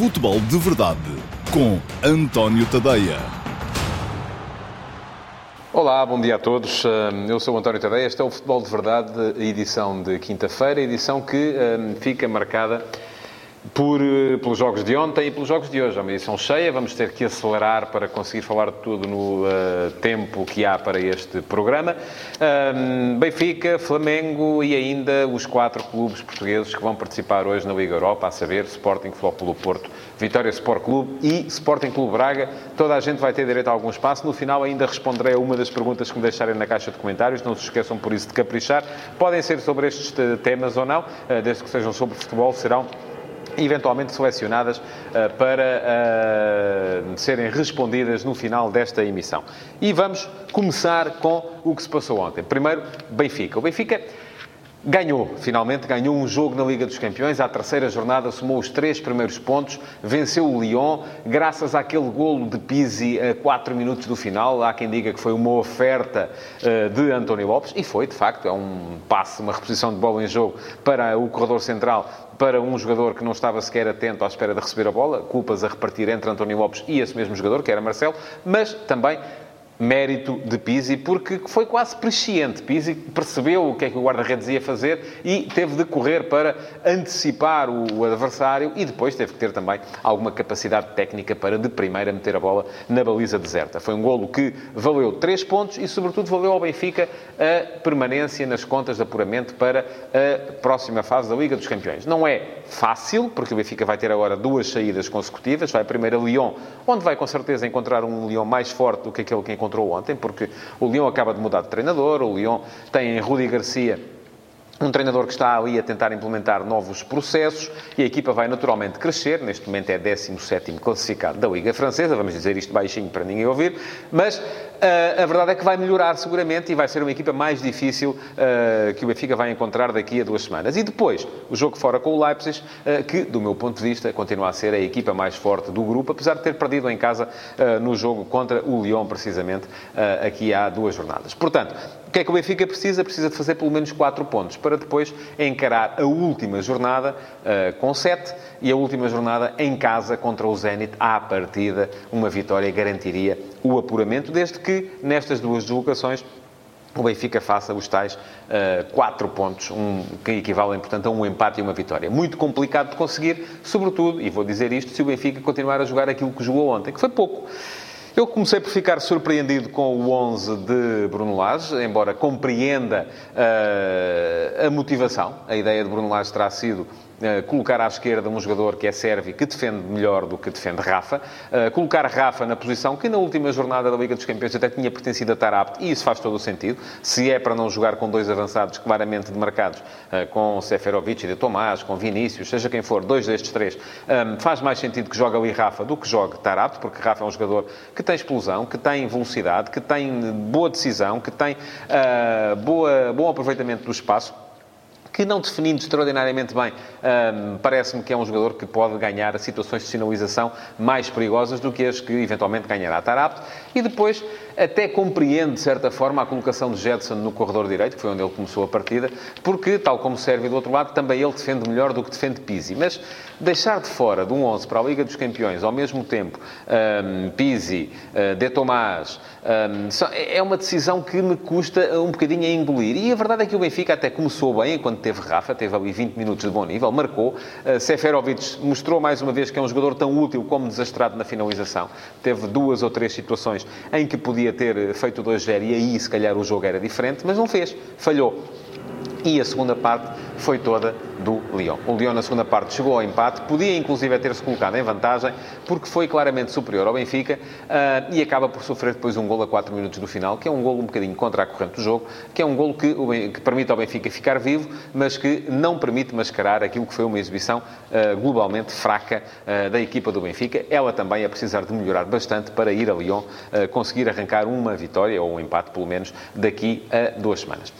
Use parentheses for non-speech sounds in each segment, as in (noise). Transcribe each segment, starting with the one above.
Futebol de Verdade com António Tadeia. Olá, bom dia a todos. Eu sou António Tadeia. Este é o Futebol de Verdade, edição de quinta-feira, edição que um, fica marcada por, eh, pelos jogos de ontem e pelos jogos de hoje. É uma edição cheia, vamos ter que acelerar para conseguir falar de tudo no uh, tempo que há para este programa. Um, Benfica, Flamengo e ainda os quatro clubes portugueses que vão participar hoje na Liga Europa, a saber, Sporting Futebol Porto, Vitória Sport Clube e Sporting Clube Braga. Toda a gente vai ter direito a algum espaço. No final ainda responderei a uma das perguntas que me deixarem na caixa de comentários. Não se esqueçam por isso de caprichar. Podem ser sobre estes temas ou não, uh, desde que sejam sobre futebol, serão eventualmente selecionadas uh, para uh, serem respondidas no final desta emissão. E vamos começar com o que se passou ontem. Primeiro, Benfica. O Benfica Ganhou, finalmente ganhou um jogo na Liga dos Campeões. À terceira jornada somou os três primeiros pontos, venceu o Lyon, graças àquele golo de Pizzi a 4 minutos do final. Há quem diga que foi uma oferta uh, de António Lopes, e foi, de facto, é um passe, uma reposição de bola em jogo para o corredor central, para um jogador que não estava sequer atento à espera de receber a bola. Culpas a repartir entre António Lopes e esse mesmo jogador, que era Marcelo, mas também mérito de Pizzi, porque foi quase presciente. Pizzi percebeu o que é que o guarda-redes ia fazer e teve de correr para antecipar o adversário e depois teve que ter também alguma capacidade técnica para de primeira meter a bola na baliza deserta. Foi um golo que valeu três pontos e, sobretudo, valeu ao Benfica a permanência nas contas de apuramento para a próxima fase da Liga dos Campeões. Não é fácil, porque o Benfica vai ter agora duas saídas consecutivas. Vai primeiro a Lyon, onde vai com certeza encontrar um Lyon mais forte do que aquele que encontrou encontrou ontem, porque o Lyon acaba de mudar de treinador, o Lyon tem em Rudi Garcia um treinador que está ali a tentar implementar novos processos e a equipa vai naturalmente crescer. Neste momento é 17 classificado da Liga Francesa, vamos dizer isto baixinho para ninguém ouvir, mas a verdade é que vai melhorar seguramente e vai ser uma equipa mais difícil uh, que o Benfica vai encontrar daqui a duas semanas. E depois, o jogo fora com o Leipzig, uh, que, do meu ponto de vista, continua a ser a equipa mais forte do grupo, apesar de ter perdido em casa no jogo contra o Lyon, precisamente, aqui há duas jornadas. Portanto, o que é que o Benfica precisa? Precisa de fazer pelo menos 4 pontos para depois encarar a última jornada uh, com 7 e a última jornada em casa contra o Zenit à partida. Uma vitória garantiria o apuramento, desde que nestas duas deslocações o Benfica faça os tais uh, 4 pontos, um, que equivalem, portanto, a um empate e uma vitória. Muito complicado de conseguir, sobretudo, e vou dizer isto, se o Benfica continuar a jogar aquilo que jogou ontem, que foi pouco. Eu comecei por ficar surpreendido com o 11 de Bruno Lage, embora compreenda uh, a motivação. A ideia de Bruno Lage terá sido colocar à esquerda um jogador que é Sérvio, que defende melhor do que defende Rafa, uh, colocar Rafa na posição que na última jornada da Liga dos Campeões até tinha pertencido a Tarapte, e isso faz todo o sentido. Se é para não jogar com dois avançados claramente demarcados, uh, com Seferovic e de Tomás, com Vinícius, seja quem for, dois destes três, faz mais sentido que jogue ali Rafa do que jogue Tarapte, porque Rafa é um jogador que tem explosão, que tem velocidade, que tem boa decisão, que tem boa, bom aproveitamento do espaço que não definindo extraordinariamente bem, um, parece-me que é um jogador que pode ganhar situações de sinalização mais perigosas do que as que eventualmente ganhará Tarapto. E depois até compreende, de certa forma, a colocação de Jetson no corredor direito, que foi onde ele começou a partida, porque, tal como serve do outro lado, também ele defende melhor do que defende Pizzi. Mas deixar de fora de um 11 para a Liga dos Campeões, ao mesmo tempo, um, Pizzi, uh, De Tomás, um, é uma decisão que me custa um bocadinho a engolir. E a verdade é que o Benfica até começou bem, quando teve Rafa, teve ali 20 minutos de bom nível, marcou. Uh, Seferovic mostrou mais uma vez que é um jogador tão útil como desastrado na finalização. Teve duas ou três situações em que podia ter feito 2-0 e aí, se calhar, o jogo era diferente, mas não fez. Falhou. E a segunda parte foi toda do Lyon. O Lyon, na segunda parte, chegou ao empate, podia inclusive ter-se colocado em vantagem, porque foi claramente superior ao Benfica uh, e acaba por sofrer depois um gol a 4 minutos do final, que é um gol um bocadinho contra a corrente do jogo, que é um gol que, que permite ao Benfica ficar vivo, mas que não permite mascarar aquilo que foi uma exibição uh, globalmente fraca uh, da equipa do Benfica. Ela também a precisar de melhorar bastante para ir a Lyon conseguir arrancar uma vitória, ou um empate pelo menos, daqui a duas semanas.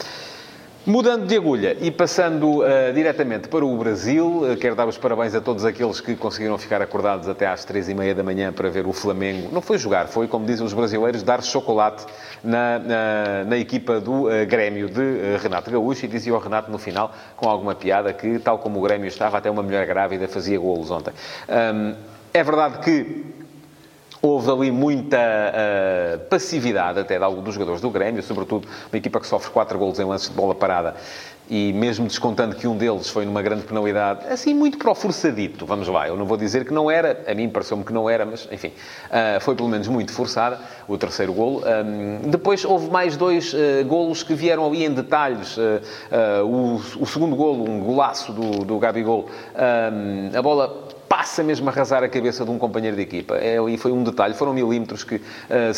Mudando de agulha e passando uh, diretamente para o Brasil, uh, quero dar os parabéns a todos aqueles que conseguiram ficar acordados até às três e meia da manhã para ver o Flamengo. Não foi jogar, foi, como dizem os brasileiros, dar chocolate na, na, na equipa do uh, Grêmio de Renato Gaúcho. E dizia o Renato no final, com alguma piada, que tal como o Grêmio estava, até uma mulher grávida fazia golos ontem. Um, é verdade que Houve ali muita uh, passividade até de alguns dos jogadores do Grêmio, sobretudo uma equipa que sofre 4 golos em lances de bola parada e mesmo descontando que um deles foi numa grande penalidade, assim muito para o forçadito, vamos lá, eu não vou dizer que não era, a mim pareceu-me que não era, mas enfim, uh, foi pelo menos muito forçada, o terceiro golo. Um, depois houve mais dois uh, golos que vieram ali em detalhes, uh, o, o, segundo golo, um golaço do, do Gabigol, um, a bola passa mesmo a arrasar a cabeça de um companheiro de equipa. É, e foi um detalhe, foram milímetros que uh,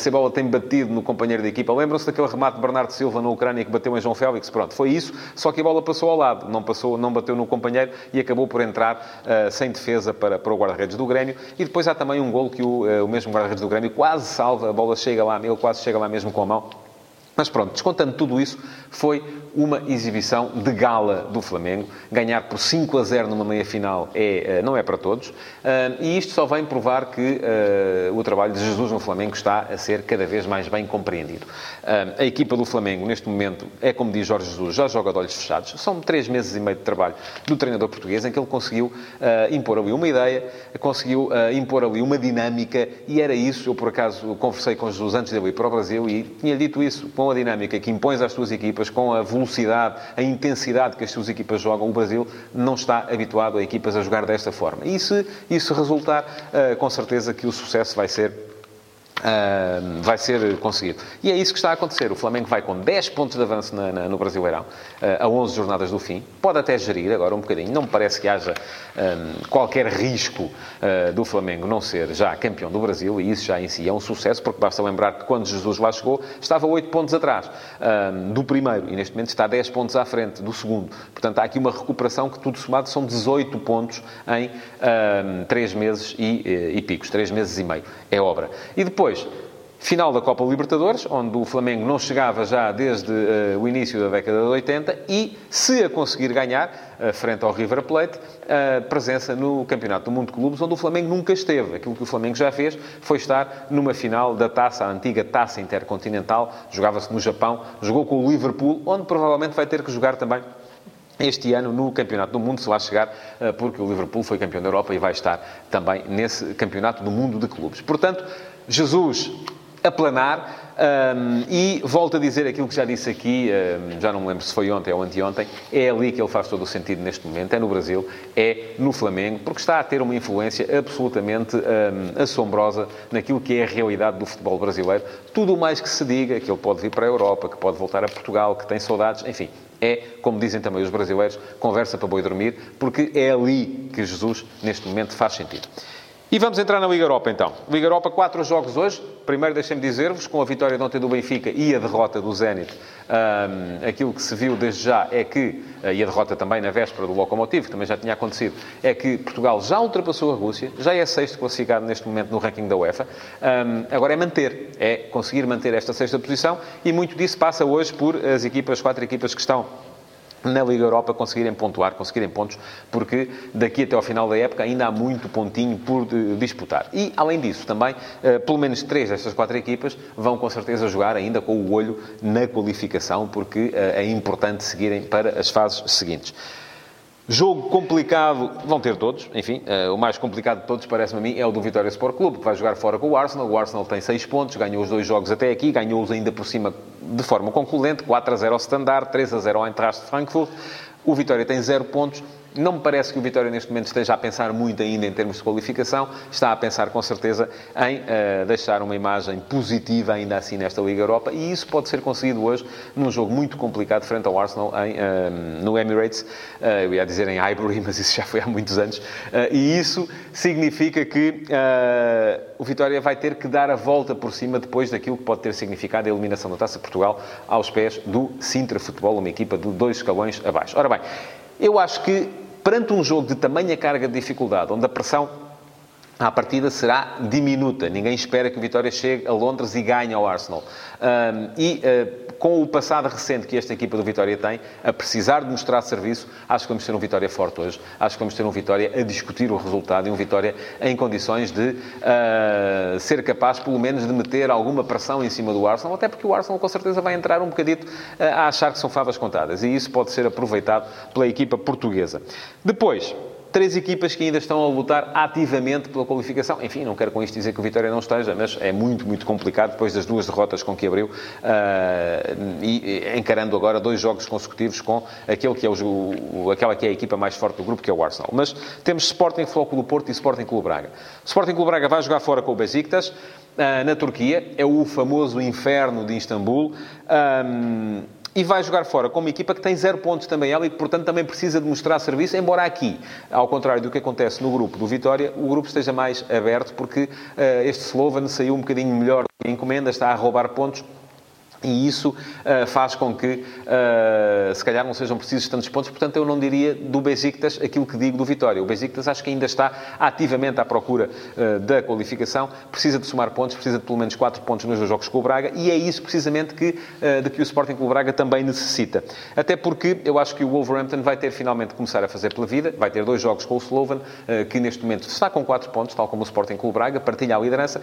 a bola tem batido no companheiro de equipa. Lembram-se daquele remate de Bernardo Silva na Ucrânia que bateu em João Félix? Pronto, foi isso, só que a bola passou ao lado, não, passou, não bateu no companheiro e acabou por entrar uh, sem defesa para, para o guarda-redes do Grêmio. E depois há também um gol que o, uh, o mesmo guarda-redes do Grêmio quase salva, a bola chega lá, ele quase chega lá mesmo com a mão. Mas pronto, descontando tudo isso, foi uma exibição de gala do Flamengo. Ganhar por 5 a 0 numa meia-final é, eh, não é para todos. Eh, e isto só vem provar que eh, o trabalho de Jesus no Flamengo está a ser cada vez mais bem compreendido. A equipa do Flamengo, neste momento, é como diz Jorge Jesus, já joga de olhos fechados. São três meses e meio de trabalho do treinador português em que ele conseguiu impor ali uma ideia, conseguiu impor ali uma dinâmica e era isso. Eu, por acaso, conversei com Jesus antes de ele ir para o Brasil e tinha dito isso, com a dinâmica que impões às tuas equipas, com a velocidade, a intensidade que as suas equipas jogam, o Brasil não está habituado a equipas a jogar desta forma. E se isso resultar, eh, com certeza que o sucesso vai ser Uh, vai ser conseguido. E é isso que está a acontecer. O Flamengo vai com 10 pontos de avanço na, na, no Brasileirão, uh, a 11 jornadas do fim. Pode até gerir agora um bocadinho. Não me parece que haja um, qualquer risco uh, do Flamengo não ser já campeão do Brasil, e isso já em si é um sucesso, porque basta lembrar que quando Jesus lá chegou, estava 8 pontos atrás do primeiro, e neste momento está 10 pontos à frente do segundo. Portanto, há aqui uma recuperação que tudo somado são 18 pontos em 3 meses e, eh, e picos, 3 meses e meio. É obra. E depois, depois, final da Copa Libertadores, onde o Flamengo não chegava já desde uh, o início da década de 80 e, se a conseguir ganhar, uh, frente ao River Plate, uh, presença no Campeonato do Mundo de Clubes, onde o Flamengo nunca esteve. Aquilo que o Flamengo já fez foi estar numa final da taça, a antiga taça intercontinental, jogava-se no Japão, jogou com o Liverpool, onde provavelmente vai ter que jogar também este ano no Campeonato do Mundo, se lá chegar, eh, porque o Liverpool foi campeão da Europa e vai estar também nesse Campeonato do Mundo de Clubes. Portanto, Jesus a planar. Um, e volto a dizer aquilo que já disse aqui, um, já não me lembro se foi ontem ou anteontem, é ali que ele faz todo o sentido neste momento, é no Brasil, é no Flamengo, porque está a ter uma influência absolutamente um, assombrosa naquilo que é a realidade do futebol brasileiro. Tudo o mais que se diga, que ele pode vir para a Europa, que pode voltar a Portugal, que tem saudades, enfim, é, como dizem também os brasileiros, conversa para boi dormir, porque é ali que Jesus, neste momento, faz sentido. E vamos entrar na Liga Europa então. Liga Europa, quatro jogos hoje. Primeiro, deixem-me dizer-vos, com a vitória de ontem do Benfica e a derrota do Zenit, um, aquilo que se viu desde já é que, uh, e a derrota também na véspera do Lokomotiv, que também já tinha acontecido, é que Portugal já ultrapassou a Rússia, já é sexto classificado neste momento no ranking da UEFA. Um, agora é manter, é conseguir manter esta sexta posição e muito disso passa hoje por as equipas, quatro equipas que estão na Liga Europa conseguirem pontuar, conseguirem pontos, porque daqui até ao final da época ainda há muito pontinho por disputar. E, além disso, também, eh, pelo menos três destas quatro equipas vão com certeza jogar ainda com o olho na qualificação, porque eh, é importante seguirem para as fases seguintes. Jogo complicado, vão ter todos, enfim, uh, o mais complicado de todos, parece-me a mim, é o do Vitória Sport Clube, que vai jogar fora com o Arsenal. O Arsenal tem 6 pontos, ganhou os dois jogos até aqui, ganhou-os ainda por cima de forma concludente, 4 a 0 ao Standard, 3 a 0 ao Eintracht Frankfurt. O Vitória tem 0 pontos, não me parece que o Vitória neste momento esteja a pensar muito ainda em termos de qualificação. Está a pensar com certeza em uh, deixar uma imagem positiva ainda assim nesta Liga Europa e isso pode ser conseguido hoje num jogo muito complicado frente ao Arsenal em, uh, no Emirates. Uh, eu ia dizer em Highbury, (laughs) mas isso já foi há muitos anos. e isso significa que o Vitória vai ter que dar a volta por cima depois daquilo que pode ter significado a eliminação da Taça Portugal aos pés do Sintra Futebol, uma equipa de dois escalões abaixo. Ora bem, eu acho que perante um jogo de tamanha carga de dificuldade, onde a pressão a partida será diminuta. Ninguém espera que o Vitória chegue a Londres e ganhe ao Arsenal. Um, e uh, com o passado recente que esta equipa do Vitória tem, a precisar de mostrar serviço, acho que vamos ter um Vitória forte hoje. Acho que vamos ter um Vitória a discutir o resultado e um Vitória em condições de uh, ser capaz, pelo menos, de meter alguma pressão em cima do Arsenal, até porque o Arsenal com certeza vai entrar um bocadito uh, a achar que são favas contadas. E isso pode ser aproveitado pela equipa portuguesa. Depois, três equipas que ainda estão a lutar ativamente pela qualificação. Enfim, não quero com isto dizer que o Vitória não esteja, mas é muito, muito complicado depois das duas derrotas com que abriu uh, e encarando agora dois jogos consecutivos com aquele que é o, aquela que é a equipa mais forte do grupo, que é o Arsenal. Mas temos Sporting Floco do Porto e Sporting Clube Braga. Sporting Clube Braga vai jogar fora com o Besiktas uh, na Turquia, é o famoso inferno de Istambul. Um, e vai jogar fora com uma equipa que tem zero pontos também ela e que, portanto, também precisa de mostrar serviço, embora aqui, ao contrário do que acontece no grupo do Vitória, o grupo esteja mais aberto, porque uh, este Slovan saiu um bocadinho melhor que a encomenda, está a roubar pontos e isso uh, faz com que, uh, se calhar, não sejam precisos tantos pontos. Portanto, eu não diria do Besiktas aquilo que digo do Vitória. O Besiktas acho que ainda está ativamente à procura uh, da qualificação. Precisa de somar pontos, precisa de pelo menos 4 pontos nos dois jogos com o Braga. E é isso, precisamente, que, de que o Sporting com o Braga também necessita. Até porque eu acho que o Wolverhampton vai ter finalmente de começar a fazer pela vida. Vai ter dois jogos com o Slovan, que neste momento está com 4 pontos, tal como o Sporting com o Braga, partilha a liderança.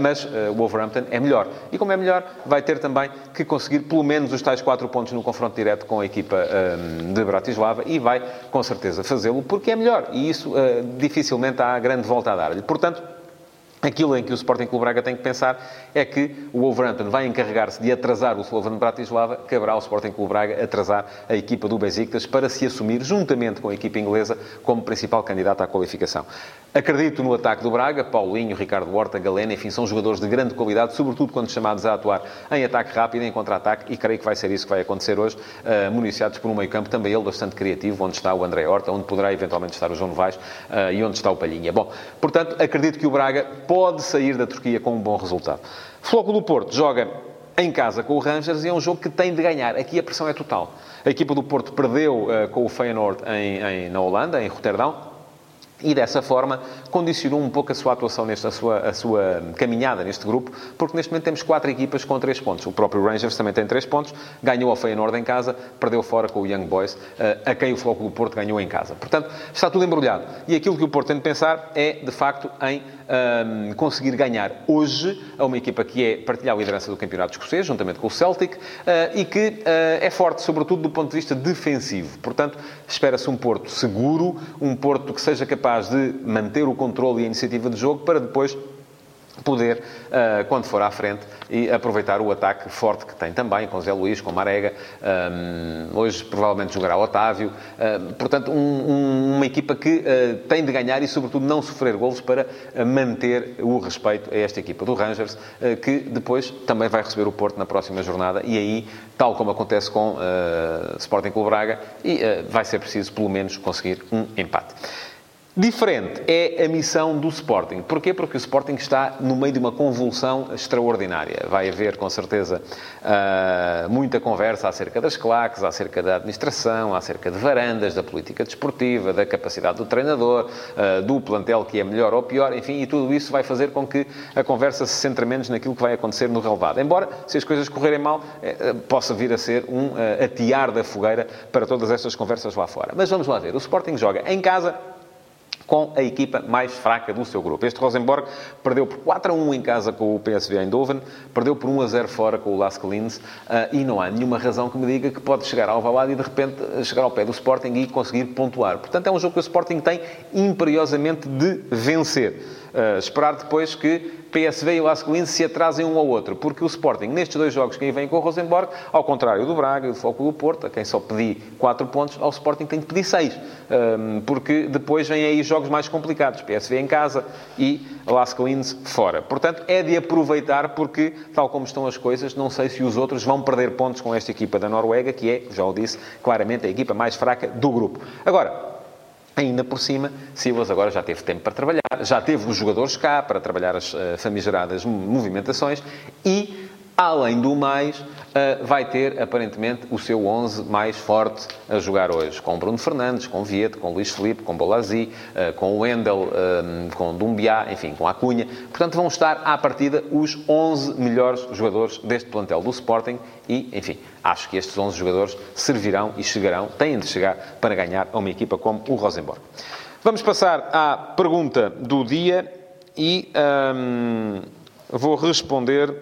mas o Wolverhampton é melhor. E como é melhor, vai ter também também que conseguir pelo menos os tais 4 pontos no confronto direto com a equipa um, de Bratislava e vai, com certeza, fazê-lo porque é melhor. E isso uh, dificilmente há grande volta a dar-lhe. Portanto, Aquilo em que o Sporting Clube Braga tem que pensar é que o Wolverhampton vai encarregar-se de atrasar o Slovan Bratislava, caberá ao Sporting Clube Braga atrasar a equipa do Besiktas para se assumir, juntamente com a equipa inglesa, como principal candidata à qualificação. Acredito no ataque do Braga, Paulinho, Ricardo Horta, Galena, enfim, são jogadores de grande qualidade, sobretudo quando chamados a atuar em ataque rápido, em contra-ataque, e creio que vai ser isso que vai acontecer hoje, uh, municiados por um meio-campo também ele bastante criativo, onde está o André Horta, onde poderá eventualmente estar o João Novaes uh, e onde está o Palhinha. Bom, portanto, acredito que o Braga pode sair da Turquia com um bom resultado. Floco do Porto joga em casa com o Rangers e é um jogo que tem de ganhar. Aqui a pressão é total. A equipa do Porto perdeu uh, com o Feyenoord em, em, na Holanda, em Roterdão, e dessa forma condicionou um pouco a sua atuação nesta a sua, a sua caminhada neste grupo, porque neste momento temos quatro equipas com três pontos. O próprio Rangers também tem três pontos, ganhou a Feyenoord em casa, perdeu fora com o Young Boys, eh, a quem o Floco do Porto ganhou em casa. Portanto, está tudo embrulhado. E aquilo que o Porto tem de pensar é, de facto, em um, conseguir ganhar hoje a uma equipa que é partilhar a liderança do campeonato escocês, juntamente com o Celtic, uh, e que uh, é forte, sobretudo do ponto de vista defensivo. Portanto, espera-se um Porto seguro, um Porto que seja capaz de manter o controle e a iniciativa de jogo para depois poder, uh, quando for à frente, e aproveitar o ataque forte que tem também, com Zé Luís, com Marega. Um, hoje, provavelmente, jogará Otávio. Uh, portanto, um, um, uma equipa que tem de ganhar e, sobretudo, não sofrer golos para manter o respeito a esta equipa do Rangers, que depois também vai receber o Porto na próxima jornada. E aí, tal como acontece com Sporting Clube Braga, e, vai ser preciso, pelo menos, conseguir um empate. Diferente é a missão do Sporting. Porquê? Porque o Sporting está no meio de uma convulsão extraordinária. Vai haver, com certeza, uh, muita conversa acerca das claques, acerca da administração, acerca de varandas, da política desportiva, da capacidade do treinador, uh, do plantel que é melhor ou pior, enfim, e tudo isso vai fazer com que a conversa se centre menos naquilo que vai acontecer no relevado. Embora, se as coisas correrem mal, eh, possa vir a ser um atear da fogueira para todas estas conversas lá fora. Mas vamos lá ver. O Sporting joga em casa com a equipa mais fraca do seu grupo. Este Rosenborg perdeu por 4 a 1 em casa com o PSV Eindhoven, perdeu por 1 a 0 fora com o Lask Linz uh, e não há nenhuma razão que me diga que pode chegar ao Valado e de repente chegar ao pé do Sporting e conseguir pontuar. Portanto, é um jogo que o Sporting tem imperiosamente de vencer. Uh, esperar depois que PSV e o Ascolins se atrasem um ao outro, porque o Sporting, nestes dois jogos que aí vem com o Rosenborg, ao contrário do Braga e do Foco do Porto, a quem só pedi 4 pontos, ao Sporting tem de pedir 6, porque depois vêm aí jogos mais complicados, PSV em casa e o Ascolins fora. Portanto, é de aproveitar, porque, tal como estão as coisas, não sei se os outros vão perder pontos com esta equipa da Noruega, que é, já o disse, claramente a equipa mais fraca do grupo. Agora, Ainda por cima, Silas agora já teve tempo para trabalhar, já teve os jogadores cá para trabalhar as uh, famigeradas movimentações e, além do mais, uh, vai ter, aparentemente, o seu 11 mais forte a jogar hoje. Com Bruno Fernandes, com Vieto, com Luís Felipe, com Bolazzi, uh, com Wendel, com Dumbiá, enfim, com Acunha. Portanto, vão estar à partida os 11 melhores jogadores deste plantel do Sporting e, enfim, acho que estes 11 jogadores servirão e chegarão, têm de chegar para ganhar a uma equipa como o Rosenborg. Vamos passar à pergunta do dia e hum, vou responder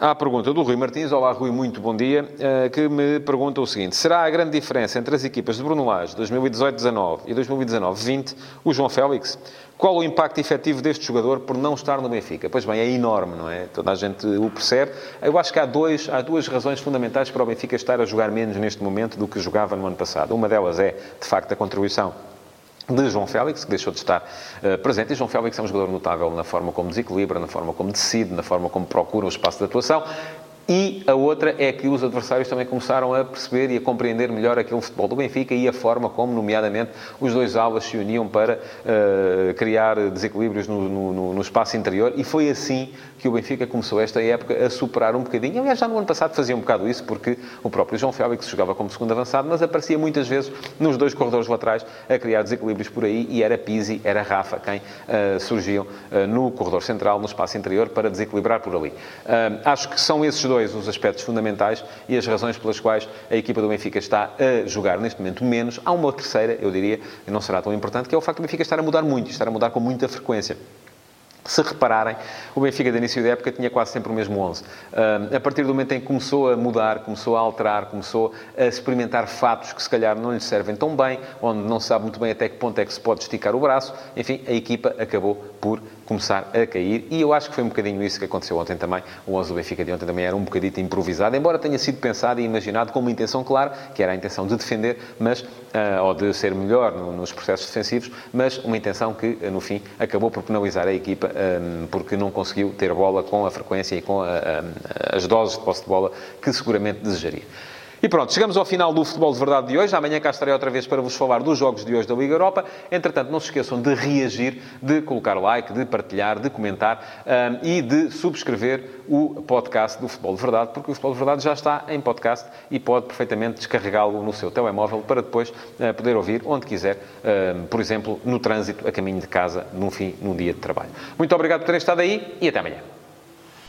à pergunta do Rui Martins. Olá, Rui, muito bom dia. Eh, que me pergunta o seguinte: será a grande diferença entre as equipas de Bruno Lage 2018-19 e 2019-20 o João Félix? Qual o impacto efetivo deste jogador por não estar no Benfica? Pois bem, é enorme, não é? Toda a gente o percebe. Eu acho que há, dois, há duas razões fundamentais para o Benfica estar a jogar menos neste momento do que jogava no ano passado. Uma delas é, de facto, a contribuição de João Félix, que deixou de estar uh, presente. E João Félix é um jogador notável na forma como desequilibra, na forma como decide, na forma como procura o espaço de atuação. E a outra é que os adversários também começaram a perceber e a compreender melhor aquele futebol do Benfica e a forma como, nomeadamente, os dois alas se uniam para uh, criar desequilíbrios no, no, no, espaço interior. E foi assim que o Benfica começou esta época a superar um bocadinho. Aliás, já no ano passado fazia um bocado isso, porque o próprio João Félix jogava como segundo avançado, mas aparecia muitas vezes nos dois corredores laterais a criar desequilíbrios por aí e era Pizzi, era Rafa quem uh, surgiam uh, no corredor central, no espaço interior, para desequilibrar por ali. Acho que são esses dois os aspectos fundamentais e as razões pelas quais a equipa do Benfica está a jogar neste momento menos. Há uma terceira, eu diria, e não será tão importante, que é o facto do Benfica estar a mudar muito, estar a mudar com muita frequência. Se repararem, o Benfica, de início da época, tinha quase sempre o mesmo 11. Uh, a partir do momento em que começou a mudar, começou a alterar, começou a experimentar fatos que se calhar não lhe servem tão bem, onde não se sabe muito bem até que ponto é que se pode esticar o braço, enfim, a equipa acabou por começar a cair. E eu acho que foi um bocadinho isso que aconteceu ontem também. O 11 do Benfica de ontem também era um bocadito improvisado, embora tenha sido pensado e imaginado com uma intenção clara, que era a intenção de defender, mas, uh, ou de ser melhor no, nos processos defensivos, mas uma intenção que, uh, no fim, acabou por penalizar a equipa um, porque não conseguiu ter bola com a frequência e com a, a, as doses de posse de bola que seguramente desejaria. E pronto, chegamos ao final do Futebol de Verdade de hoje. Amanhã cá estarei outra vez para vos falar dos jogos de hoje da Liga Europa. Entretanto, não se esqueçam de reagir, de colocar like, de partilhar, de comentar um, e de subscrever o podcast do Futebol de Verdade, porque o Futebol de Verdade já está em podcast e pode perfeitamente descarregá-lo no seu telemóvel para depois uh, poder ouvir onde quiser, uh, por exemplo, no trânsito, a caminho de casa, num fim, num dia de trabalho. Muito obrigado por terem estado aí e até amanhã.